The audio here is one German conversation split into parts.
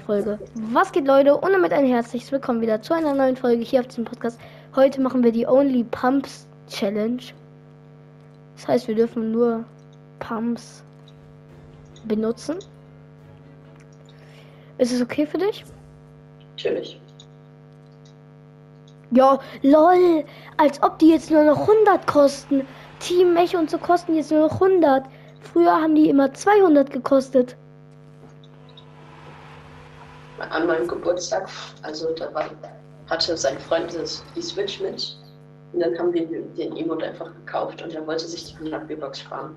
Folge. Was geht Leute und damit ein herzliches Willkommen wieder zu einer neuen Folge hier auf diesem Podcast. Heute machen wir die Only Pumps Challenge. Das heißt, wir dürfen nur Pumps benutzen. Ist es okay für dich? Natürlich. Ja, lol, als ob die jetzt nur noch 100 kosten. Team Mech und so kosten jetzt nur noch 100. Früher haben die immer 200 gekostet. An meinem Geburtstag, also da war, hatte sein Freund das, die Switch mit. Und dann haben wir den Emote einfach gekauft und er wollte sich die Rugby-Box sparen.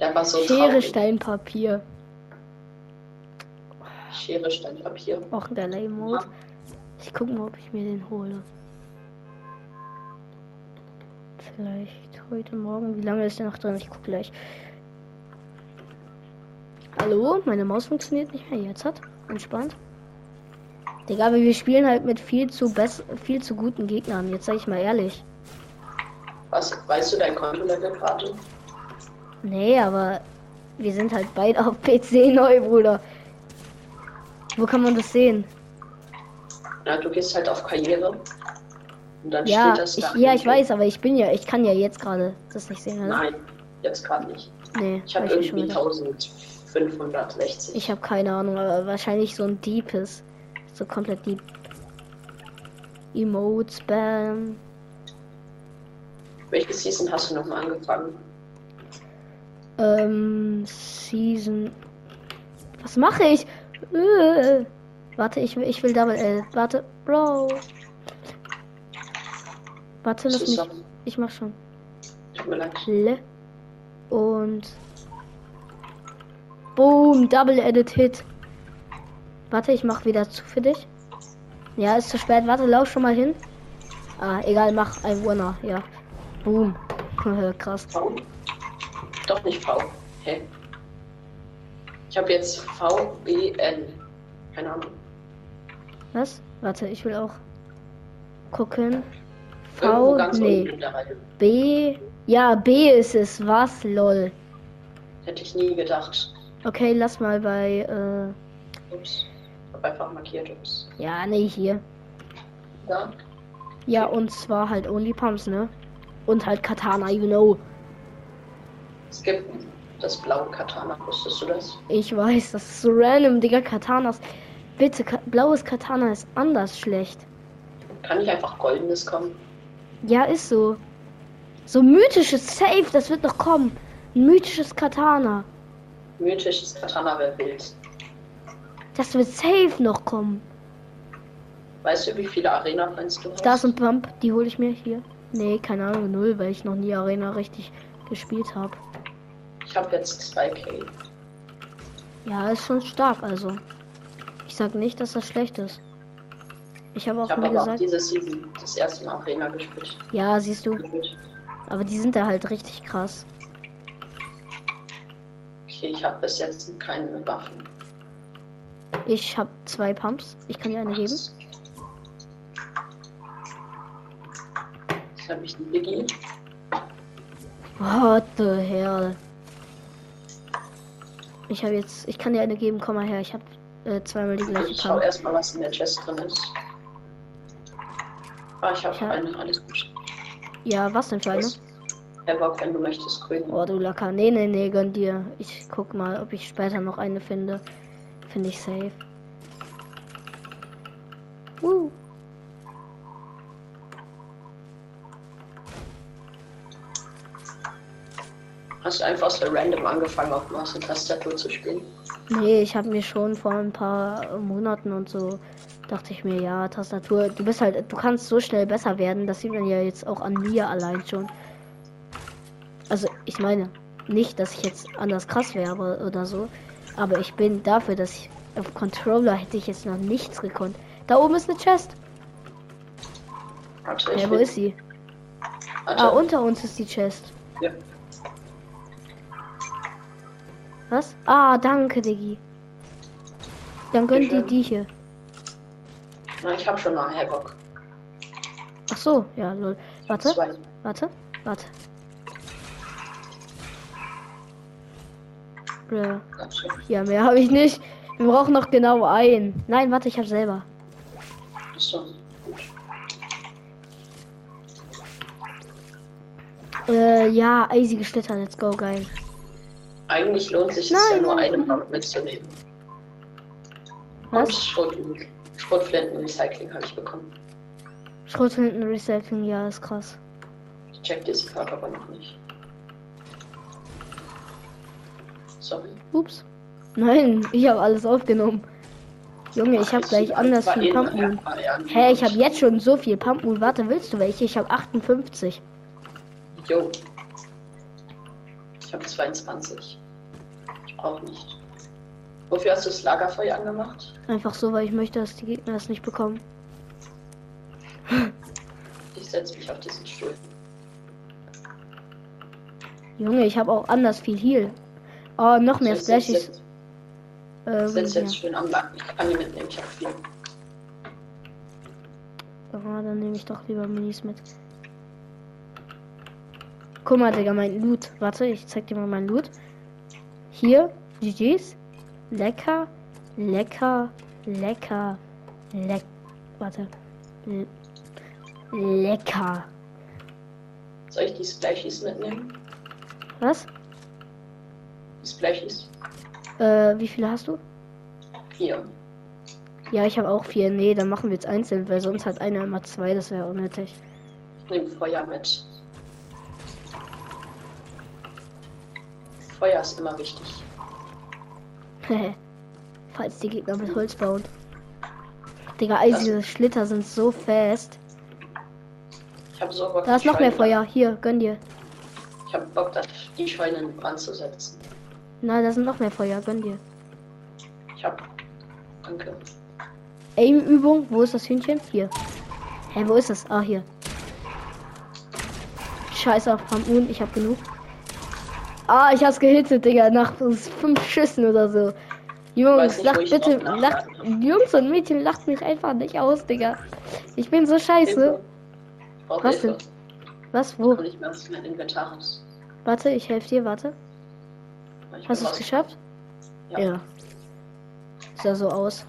Der war so Schere, traurig. Stein, Papier. Schere, Stein, Papier. Auch der Lame Mode. Ich gucke mal, ob ich mir den hole. Vielleicht heute Morgen. Wie lange ist der noch drin? Ich gucke gleich. Hallo? Meine Maus funktioniert nicht mehr. Jetzt hat. Entspannt. Digga, aber wir spielen halt mit viel zu bess viel zu guten Gegnern. Jetzt sag ich mal ehrlich. Was, weißt du dein Kontolevel gerade? Nee, aber wir sind halt beide auf PC neu, Bruder. Wo kann man das sehen? Ja, du gehst halt auf Karriere. Und dann Ja, steht das ich, da. ja, ich weiß, aber ich bin ja, ich kann ja jetzt gerade das nicht sehen, oder? Nein, jetzt gerade nicht. Nee, Ich habe ich irgendwie schon gedacht. 1560. Ich habe keine Ahnung, aber wahrscheinlich so ein Deepes. So komplett deep. Emote Spam. Welche Season hast du nochmal angefangen? Ähm, Season. Was mache ich? Äh, warte, ich will, ich will Double L. Warte, Bro. Warte, lass mich. Ich mach schon. Tut mir leid. Le. Und. Boom, Double Edit Hit. Warte, ich mach wieder zu für dich. Ja, ist zu spät. Warte, lauf schon mal hin. Ah, egal, mach ein Winner. Ja. Boom. Krass. V? Doch nicht V. Hä? Ich habe jetzt V, B, N. Keine Ahnung. Was? Warte, ich will auch gucken. V, ganz nee. B. Ja, B ist es. Was? Lol. Hätte ich nie gedacht. Okay, lass mal bei, äh, Ups. Hab einfach markiert, ups. ja, nee, hier. Da. Ja, und zwar halt Only Pumps, ne? Und halt Katana, you know. Es gibt das blaue Katana, wusstest du das? Ich weiß, das ist so random, Digga. Katanas. Bitte, Ka blaues Katana ist anders schlecht. Kann nicht einfach goldenes kommen? Ja, ist so. So mythisches Safe, das wird noch kommen. Ein mythisches Katana. Mythisches Katana wäre wild. Das wird safe noch kommen. Weißt du, wie viele Arena-Fans du hast? Stars und Bump, die hole ich mir hier. Nee, keine Ahnung, null, weil ich noch nie Arena richtig gespielt habe. Ich habe jetzt 2K. Ja, ist schon stark, also. Ich sag nicht, dass das schlecht ist. Ich habe Ich auch habe mir aber auch gesagt, diese Season das erste Mal Arena gespielt. ja, siehst du, aber die sind da halt richtig krass. Okay, ich habe bis jetzt keine Waffen. Ich habe zwei Pumps. Ich kann dir eine geben. Das habe ich nie gegeben. What the hell? Ich habe jetzt, ich kann dir eine geben, komm mal her. Ich habe äh, zweimal die gleiche Ich schau erstmal, was in der Chest drin ist. Ah, ich habe hab- eine, alles gut. Ja, was denn für eine? Havoc, wenn du möchtest, grün. Oh, du Lacker. Nee, nee, nee, gönn dir. Ich guck mal, ob ich später noch eine finde. Finde ich safe. Uh. Hast du einfach so random angefangen, auf Maus und Tastatur zu spielen? Nee, ich habe mir schon vor ein paar Monaten und so dachte ich mir, ja, Tastatur, du bist halt, du kannst so schnell besser werden, das sieht man ja jetzt auch an mir allein schon. Also, ich meine, nicht, dass ich jetzt anders krass wäre oder so, aber ich bin dafür, dass ich auf Controller hätte ich jetzt noch nichts gekonnt. Da oben ist eine Chest. Ja, wo ist sie? Ah, unter uns ist die Chest. Ja. Was? Ah, danke, Diggi. Dann gönn Bitte. die hier. Na, ich habe schon mal Havoc. Ach so, ja, lol. Warte, Zwei. warte, warte. Ja. Ja, mehr habe ich nicht. Wir brauchen noch genau einen. Nein, warte, ich habe selber. Äh, ja, eisige Schlitter, let's go, geil. Eigentlich lohnt sich es ja nur eine. Bombe mitzunehmen. Und Was? Schrot Schrotflinten-Recycling habe ich bekommen. Schrotflinten Recycling, ja, ist krass. Ich check diesen Part aber noch nicht. Sorry. Ups. Nein, ich habe alles aufgenommen. Junge, ich habe gleich anders viel eh Pump nur- Moon. Ah, Hä, ich habe jetzt schon so viel Pump Moon. Warte, willst du welche? Ich habe 58. Jo. Ich habe 22. Ich brauche nicht. Wofür hast du das Lagerfeuer angemacht? Einfach so, weil ich möchte, dass die Gegner das nicht bekommen. Ich setze mich auf diesen Stuhl. Junge, ich habe auch anders viel Heal. Oh, noch mehr Splashies. jetzt, Ähm, setz ja. jetzt schön am Lack. Ich kann die mitnehmen. Ich habe vier. Ah, dann nehme ich doch lieber Minis mit. Guck mal, Digga, mein Loot. Warte, ich zeig dir mal mein Loot. Hier, GG's. Lecker, lecker, lecker, leck. Warte. Lecker. Soll ich die Splashies mitnehmen? Was? Die Splashies? Äh, wie viele hast du? Vier. Ja, ich habe auch vier. Nee, dann machen wir jetzt einzeln, weil sonst hat einer immer zwei. Das wäre unnötig. Ich nehme Feuer mit. Feuer ist immer wichtig. Falls die Gegner mit Holz bauen. Digga, eisige Schlitter sind so fest. Ich habe so Bock, Da ist noch mehr Feuer. Hier, gönn dir. Ich habe Bock, das- die Scheune in Brand zu setzen. Na, da sind noch mehr Feuer. Gönn dir. Ich habe. Danke. Aim-Übung. Wo ist das Hühnchen? Hier. Hä, wo ist das? Ah, hier. Scheiß auf Pamun. Ich hab genug. Ah, ich hab's gehittet, Digga. Nach fünf Schüssen oder so. Jungs, lacht bitte. Lacht, Jungs und Mädchen, lacht mich einfach nicht aus, Digga. Ich bin so scheiße. Was Hilfe. Was? Wo? Ich. Warte, ich helfe dir. Warte. Hast du es geschafft? Ja. Sah so aus.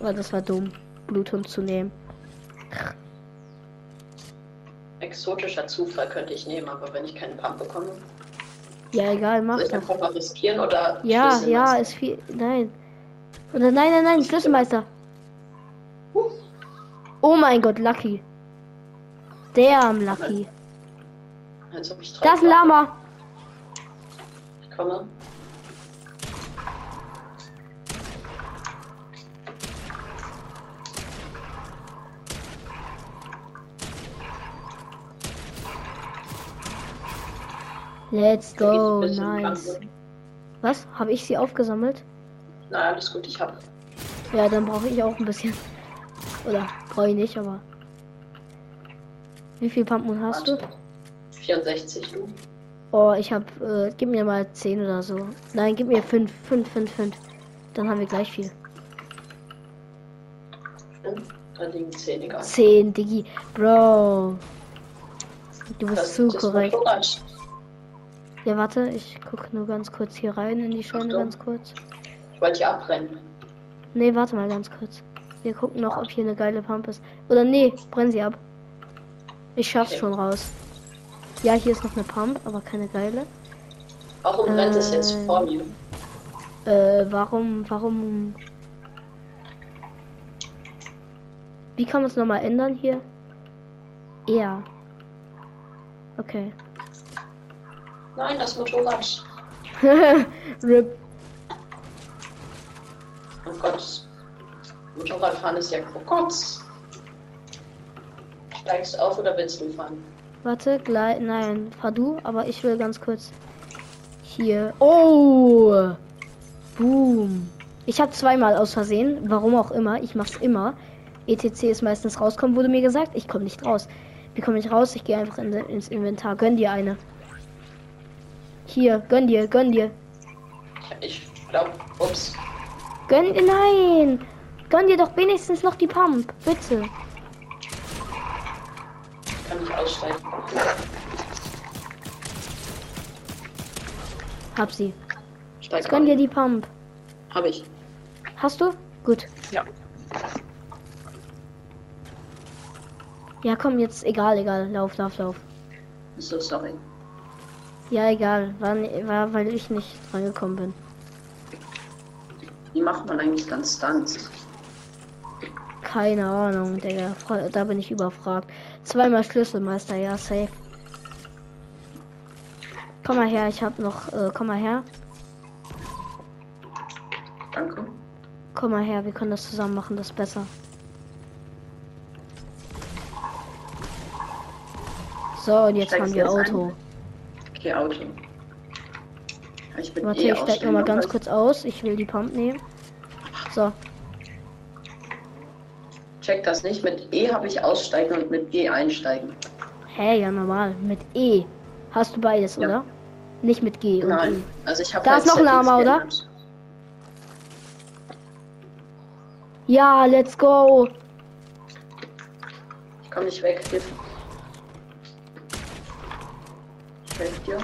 Aber das war dumm, Bluthund zu nehmen. Exotischer Zufall könnte ich nehmen, aber wenn ich keinen Pump bekomme, Ja, egal, mach soll ich einfach mal riskieren oder. Ja, ja, ist viel. Nein. Oder nein, nein, nein, Schlüsselmeister. Huh. Oh mein Gott, Lucky. Lucky. Ob ich drauf Das ist ein warte. Lama. Komme. Let's go, nice. Was? Habe ich sie aufgesammelt? Na, alles gut, ich habe. Ja, dann brauche ich auch ein bisschen. Oder brauche ich nicht, aber. Wie viel Pumpmoon hast du? 64, du. Oh, ich hab, äh, gib mir mal 10 oder so. Nein, gib mir 5, 5, 5, 5. Dann haben wir gleich viel. Fünf, Da liegen 10, egal. 10, Diggi. Bro. Du bist Das zu das korrekt. Ja, warte, ich guck nur ganz kurz hier rein in die Scheune, ganz kurz. Ich wollte hier abbrennen. Nee, warte mal ganz kurz. Wir gucken noch, ob hier eine geile Pump ist. Oder nee, brenn sie ab. Ich schaff's Okay. schon raus. Ja, hier ist noch eine Pump, aber keine geile. Warum brennt es jetzt Äh. vor mir? Äh, warum, warum... Wie kann man es nochmal ändern hier? Ja. Okay. Nein, das Motorrad. RIP. Oh Gott. Motorradfahren ist ja Krokotz. Steigst auf oder willst du fahren? Warte, gleich. Nein, fahr du, aber ich will ganz kurz. Hier. Oh! Boom. Ich habe zweimal aus Versehen, warum auch immer, ich mach's immer. ETC ist meistens rauskommen, wurde mir gesagt. Ich komme nicht raus. Wie komme ich raus? Ich gehe einfach in, ins Inventar. Gönn dir eine. Hier, gönn dir, gönn dir. Ich glaube, ups. Gönn dir, nein! Gönn dir doch wenigstens noch die Pump, bitte. Ich aussteigen. Hab sie. Steig gönn dir die Pump. Habe ich. Hast du? Gut. Ja. Ja, komm, jetzt egal, egal. Lauf, lauf, lauf. So, sorry. Ja, egal. War, war weil ich nicht reingekommen bin. Wie macht man eigentlich dann Stunts? Keine Ahnung, Digga. Da bin ich überfragt. Zweimal Schlüsselmeister, ja, safe. Komm mal her, ich hab noch. Äh, komm mal her. Danke. Komm mal her, wir können das zusammen machen, das ist besser. So, und jetzt haben wir jetzt ein? Auto. Okay, Auto. Ich bin Warte, eh ich steig noch mal aussteigen, ganz kurz aus. Ich will die Pump nehmen. So, Check das nicht. Mit E habe ich aussteigen und mit G einsteigen. hä, ja normal. Mit E. Hast du beides, Ja. oder? Nicht mit G Nein. E. Also ich habe Da ist noch ein Armer, oder? Ja, let's go. Ich komme nicht weg. Hilf. Ich helfe dir.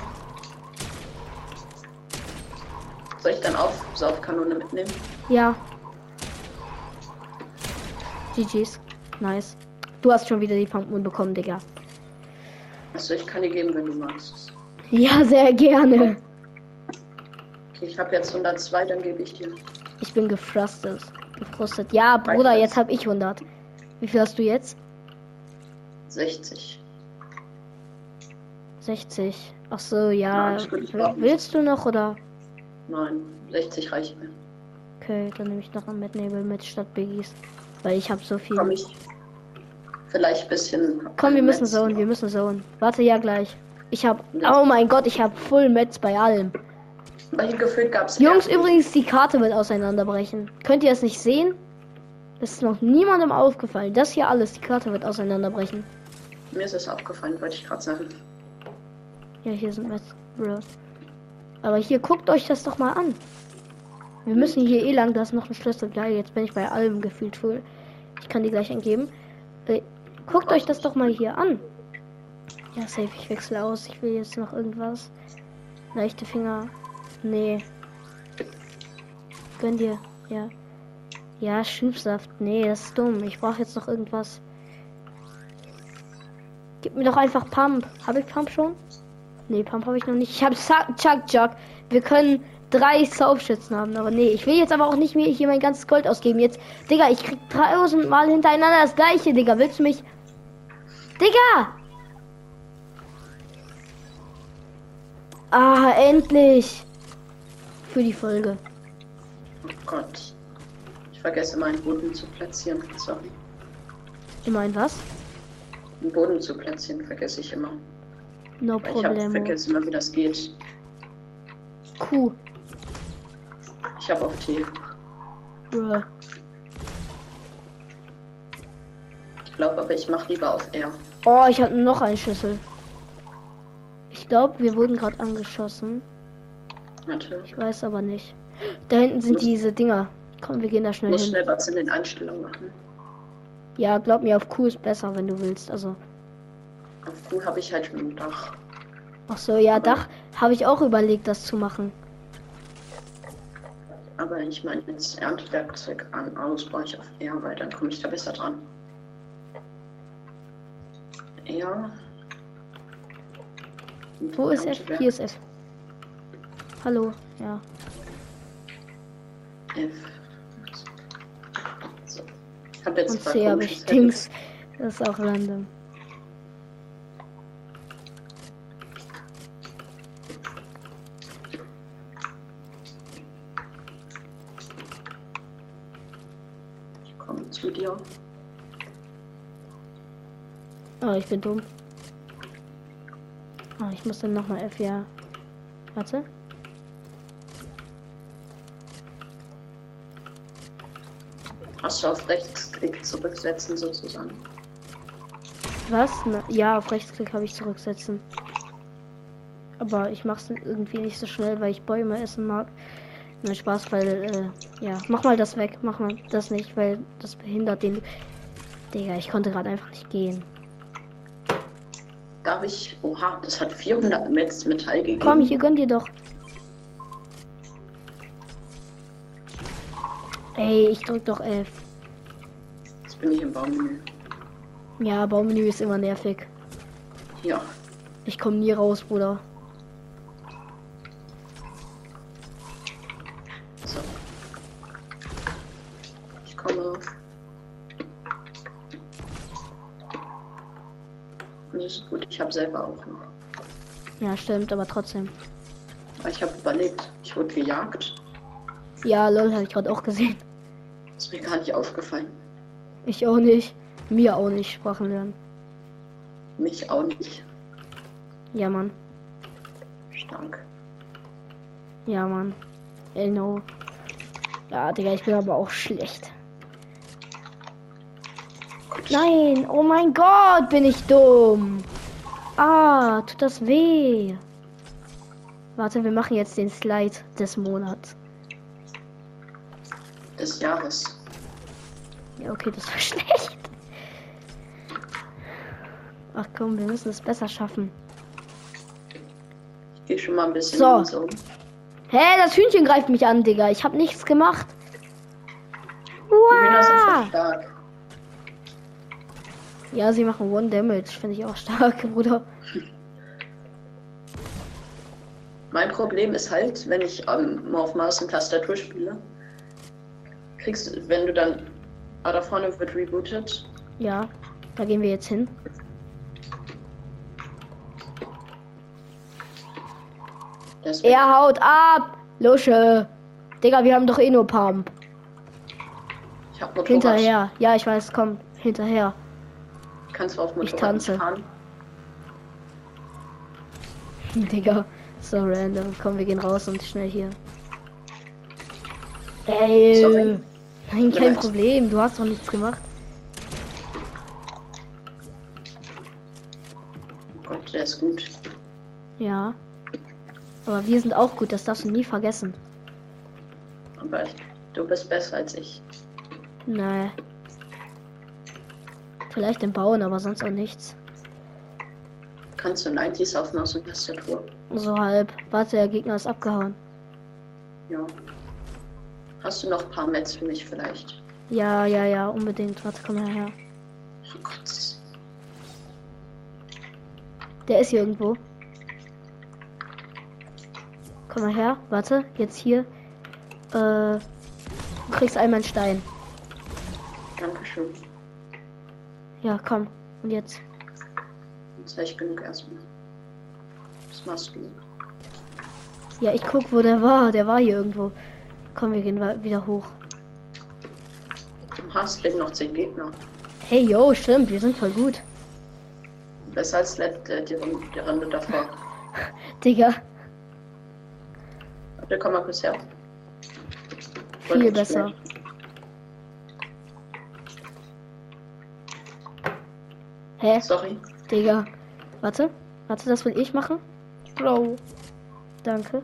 Soll ich dann auf Saufkanone mitnehmen? Ja. GG's. Nice. Du hast schon wieder die Pumpen bekommen, Digga. Achso, ich kann dir geben, wenn du magst. Ja, sehr gerne. Okay, ich habe jetzt 102, dann gebe ich dir. Ich bin gefrustet. Gefrustet. Ja, Bruder, jetzt habe ich 100. Wie viel hast du jetzt? 60. 60. Ach so, Ja, ja. Willst du noch oder? Nein, 60 reicht mir. Okay, dann nehme ich noch einen Mitnebel mit statt Biggies. Weil ich habe so viel. Komm ich. Vielleicht ein bisschen. Komm, wir müssen zone, wir müssen zone. Warte, ja gleich. Ich habe, oh mein Gott, ich habe Full Metz bei allem. Weil gefühlt gab es. Jungs, übrigens, die Karte wird auseinanderbrechen. Könnt ihr es nicht sehen? Das ist noch niemandem aufgefallen. Das hier alles, die Karte wird auseinanderbrechen. Mir ist es aufgefallen, wollte ich gerade sagen. Ja, hier sind Metz. Aber hier, guckt euch das doch mal an. Wir müssen hier eh lang, da ist noch ein Schlüssel. Geil, jetzt bin ich bei allem gefühlt voll. Ich kann die gleich entgeben. Äh, guckt euch das doch mal hier an. Ja, safe, ich wechsle aus. Ich will jetzt noch irgendwas. Leichte Finger. Nee. Gönn dir. Ja. Ja, Schubsaft. Nee, das ist dumm. Ich brauche jetzt noch irgendwas. Gib mir doch einfach Pump. Habe ich Pump schon? Nee, Pump habe ich noch nicht. Ich habe Chuck Chuck. Wir können drei Saufschützen haben, aber nee, ich will jetzt aber auch nicht mehr hier mein ganzes Gold ausgeben. Jetzt, Digga, ich krieg tausend Mal hintereinander das gleiche, Digga. Willst du mich. Digga! Ah, endlich! Für die Folge. Oh Gott. Ich vergesse meinen Boden zu platzieren. Sorry. Du meinst was? Den Boden zu platzieren vergesse ich immer. No Weil Ich problem. vergessen immer, wie das geht. Q. Ich habe auf T. Bruh. Ich glaube aber, ich mache lieber auf R. Oh, ich habe noch einen Schlüssel. Ich glaube, wir wurden gerade angeschossen. Natürlich. Ich weiß aber nicht. Da hinten sind Muss- diese Dinger. Komm, wir gehen da schnell muss hin. schnell was in den Einstellungen machen. Ja, glaub mir, auf Q ist besser, wenn du willst. Also, Auf Q habe ich halt schon ein Dach. ach so, ja, Dach habe ich auch überlegt, das zu machen. Aber ich meine jetzt Erntewerkzeug an aus brauche ich auf R, weil dann komme ich da besser dran. R. Wo ist F? Hier ist F. Hallo, ja. F. So. Ich habe jetzt Und C komische ich. Dings. Das ist auch random. Dir. Oh, ich bin dumm. Ah, ich muss dann nochmal F, ja. Warte. Hast du auf Rechtsklick zurücksetzen sozusagen? Was? Na, ja, auf Rechtsklick habe ich zurücksetzen. Aber ich mach's irgendwie nicht so schnell, weil ich Bäume essen mag. Nein, Spaß, weil, äh, ja, mach mal das weg. Mach mal das nicht, weil das behindert den. Digga, ich konnte gerade einfach nicht gehen. Darf ich. Oha, das hat 400 Metz Metall gegeben. Komm, hier gönn dir doch. Ey, ich drück doch F. Jetzt bin ich im Baumenü. Ja, Baumenü ist immer nervig. Ja. Ich komme nie raus, Bruder. Gut, ich habe selber auch noch. Ja, stimmt, aber trotzdem. Ich habe überlebt. Ich wurde gejagt. Ja, lol, habe ich gerade auch gesehen. Ist mir gar nicht aufgefallen. Ich auch nicht. Mir auch nicht Sprachen lernen. Mich auch nicht. Ja, Mann. Stark. Ja, Mann. I know. Ja, Digga, ich bin aber auch schlecht. Nein, oh mein Gott, bin ich dumm. Ah, tut das weh. Warte, wir machen jetzt den Slide des Monats. Des Jahres. Ja, okay, das war schlecht. Ach komm, wir müssen es besser schaffen. Ich gehe schon mal ein bisschen So. so. Hä, das Hühnchen greift mich an, Digga. Ich habe nichts gemacht. Ja, sie machen One Damage. Finde ich auch stark, Bruder. Mein Problem ist halt, wenn ich ähm, mal auf Maus und Tastatur spiele, kriegst du, wenn du dann, ah, da vorne wird rebootet, Ja, da gehen wir jetzt hin. das Er haut ab. Lusche. Digga, wir haben doch eh nur Pump. ich hab Motorrad. Hinterher. Ja, ich weiß, komm. Hinterher. Kannst du auf Ich Motorrad tanze. fahren? Digga, so random. Komm, wir gehen raus und schnell hier. Ey. Sorry. Nein, Ja, kein weiß. Problem. Du hast doch nichts gemacht. Gott, der ist gut. Ja. Aber wir sind auch gut, das darfst du nie vergessen. Aber du bist besser als ich. Nee. Vielleicht im Bauen, aber sonst auch nichts. Kannst du 90s auf Maus und Tastatur? So halb. Warte, der Gegner ist abgehauen. Ja. Hast du noch ein paar Mets für mich vielleicht? Ja, ja, ja, unbedingt. Warte, komm mal her. Oh Gott. Der ist hier irgendwo. Komm mal her. Warte, jetzt hier. Äh, du kriegst einmal einen Stein. Dankeschön. Ja, komm. Und jetzt. Jetzt habe ich genug erstmal. Was machst du? Ja, ich guck, wo der war. Der war hier irgendwo. Komm, wir gehen wieder hoch. Du hast eben noch 10 Gegner. Hey, yo, stimmt. Wir sind voll gut. Besser als let, äh, die, Runde, die Runde davor. Digga, Warte, komm mal kurz her. viel besser. nicht Hä? Sorry. Digga. Warte. Warte, das will ich machen. Bro. Danke.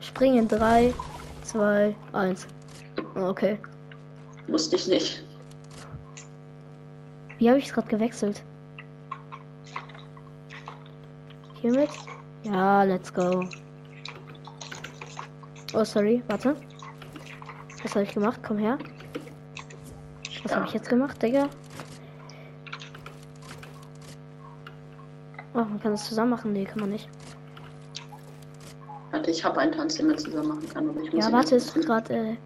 Spring in 3, 2, 1. Okay. Musste ich nicht. Wie habe ich es gerade gewechselt? Hiermit? Ja, let's go. Oh, sorry, warte. Was habe ich gemacht? Komm her. Was habe ich jetzt gemacht, Digga? Oh, man kann das zusammen machen. Nee, kann man nicht. Warte, ich habe einen Tanz, den man zusammen machen kann. Aber ich muss Ja, warte, ist gerade. Äh,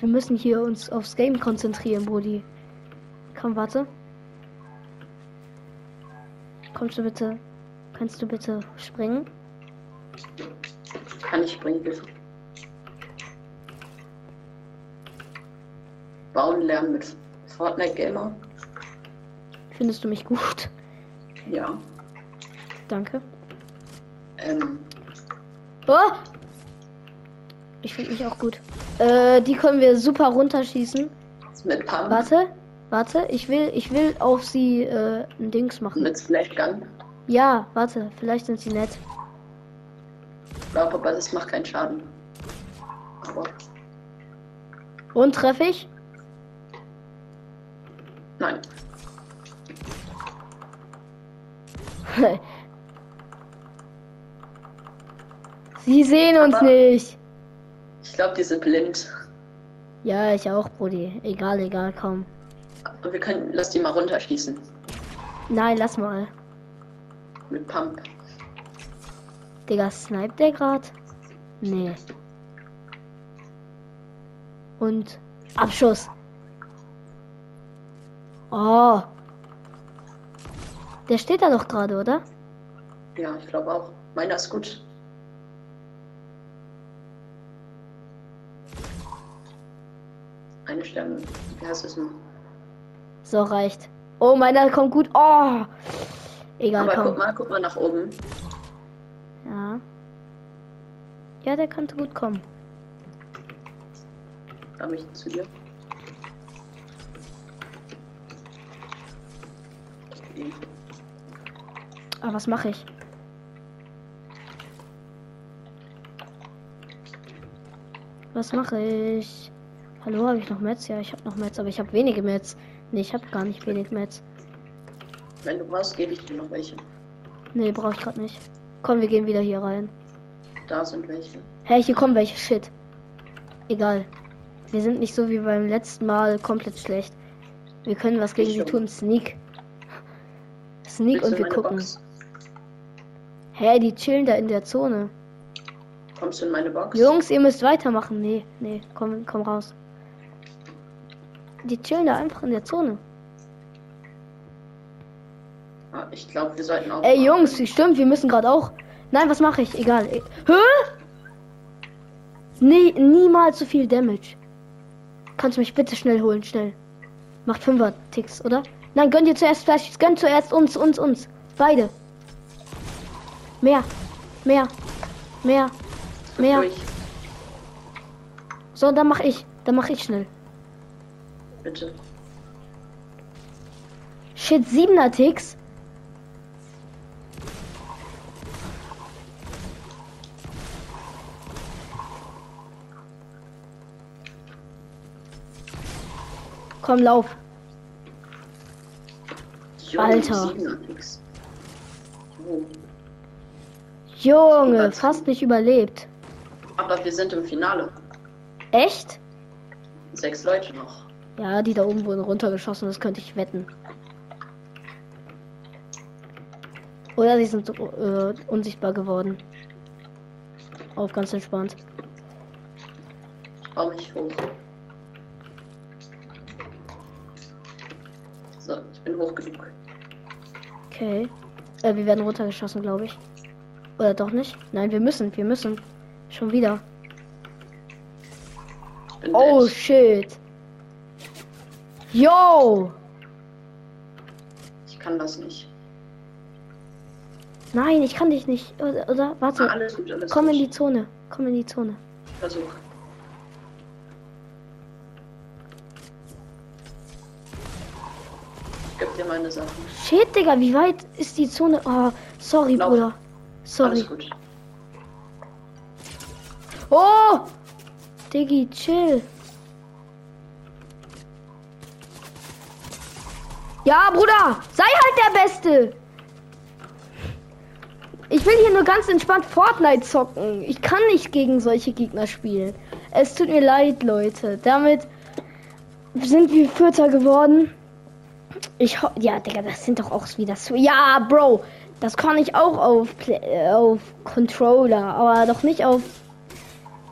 wir müssen hier uns aufs Game konzentrieren, Brudi. Komm, warte. Kommst du bitte? Kannst du bitte springen? Kann ich springen, bitte. Bauen lernen mit Fortnite Gamer. Findest du mich gut? Ja. Danke. Ähm, Oh! Ich finde mich auch gut. Äh, die können wir super runterschießen. mit Pump, Warte, warte, ich will, ich will auf sie äh, ein Dings machen. mit Splash Gun. Ja, warte, vielleicht sind sie nett. Ich glaube, aber das macht keinen Schaden. Aber Und treffe ich? nein. sie sehen uns Aber- nicht. Ich glaube, die sind blind. Ja, ich auch, Brudi. Egal, egal, komm. Und wir können, lass die mal runterschießen. Nein, lass mal. Mit Pump. Digga, snipe der grad? Nee. Und Abschuss. Oh. Der steht da doch gerade, oder? Ja, ich glaube auch. Meiner ist gut. Eine Sterne. Wie heißt es denn? So reicht. Oh, meiner kommt gut. Oh. Egal, Aber komm. guck mal, guck mal nach oben. Ja. Ja, der könnte gut kommen. Komm ich zu dir. Okay. Aber was mache ich? Was mache ich? Hallo, habe ich noch Metz? Ja, ich habe noch Metz, aber ich habe wenige Metz. Nee, ich habe gar nicht wenig Metz. Wenn du brauchst, gebe ich dir noch welche. Nee, brauche ich gerade nicht. Komm, wir gehen wieder hier rein. Da sind welche. Hey, hier kommen welche. Shit. Egal. Wir sind nicht so wie beim letzten Mal komplett schlecht. Wir können was gegen sie tun. Sneak. Sneak Willst und wir gucken. Box? Hä, die chillen da in der Zone. Kommst du in meine Box? Jungs, ihr müsst weitermachen. Nee, nee, komm, komm raus. Die chillen da einfach in der Zone. Ah, ich glaube, wir sollten auch. Ey, Jungs, wie stimmt, wir müssen gerade auch. Nein, was mache ich? Egal. Hä? Nee, niemals so viel Damage. Kannst du mich bitte schnell holen, schnell. Macht 5er Ticks, oder? Nein, gönn dir zuerst Flash. Gönn zuerst uns, uns, uns. Beide. Mehr. Mehr. Mehr. mehr. So, dann mach ich. Dann mach ich schnell. Bitte. Shit, 7er Ticks. Komm, lauf. Junge, Alter. Oh. Junge, fast nicht überlebt. Aber wir sind im Finale. Echt? Sechs Leute noch. Ja, die da oben wurden runtergeschossen, das könnte ich wetten. Oder sie sind äh, unsichtbar geworden. Auf ganz entspannt. Bau mich hoch. So, ich bin hoch genug. Okay. Äh, wir werden runtergeschossen, glaube ich. Oder doch nicht? Nein, wir müssen, wir müssen. Schon wieder. Ich Oh shit. Yo! Ich kann das nicht. Nein, ich kann dich nicht. Oder, oder? Ah, warte. alles gut, alles Komm gut. in die Zone. Komm in die Zone. Versuch. Ich geb dir meine Sachen. Shit, Digga, wie weit ist die Zone? Oh, sorry, Lauf. Bruder. Sorry. Alles gut. Oh! Diggi, chill. Ja, Bruder, sei halt der Beste. Ich will hier nur ganz entspannt Fortnite zocken. Ich kann nicht gegen solche Gegner spielen. Es tut mir leid, Leute. Damit sind wir Vierter geworden. Ich ja, Digga, das sind doch auch wieder so. Ja, Bro, das kann ich auch auf, Play äh, auf Controller, aber doch nicht auf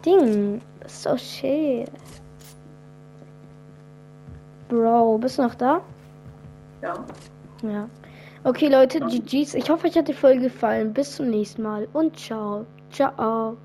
Ding. Das ist so schön. Bro, bist du noch da? Ja. Ja. Okay, Leute, GG's. Ich hoffe, euch hat die Folge gefallen. Bis zum nächsten Mal und ciao. Ciao.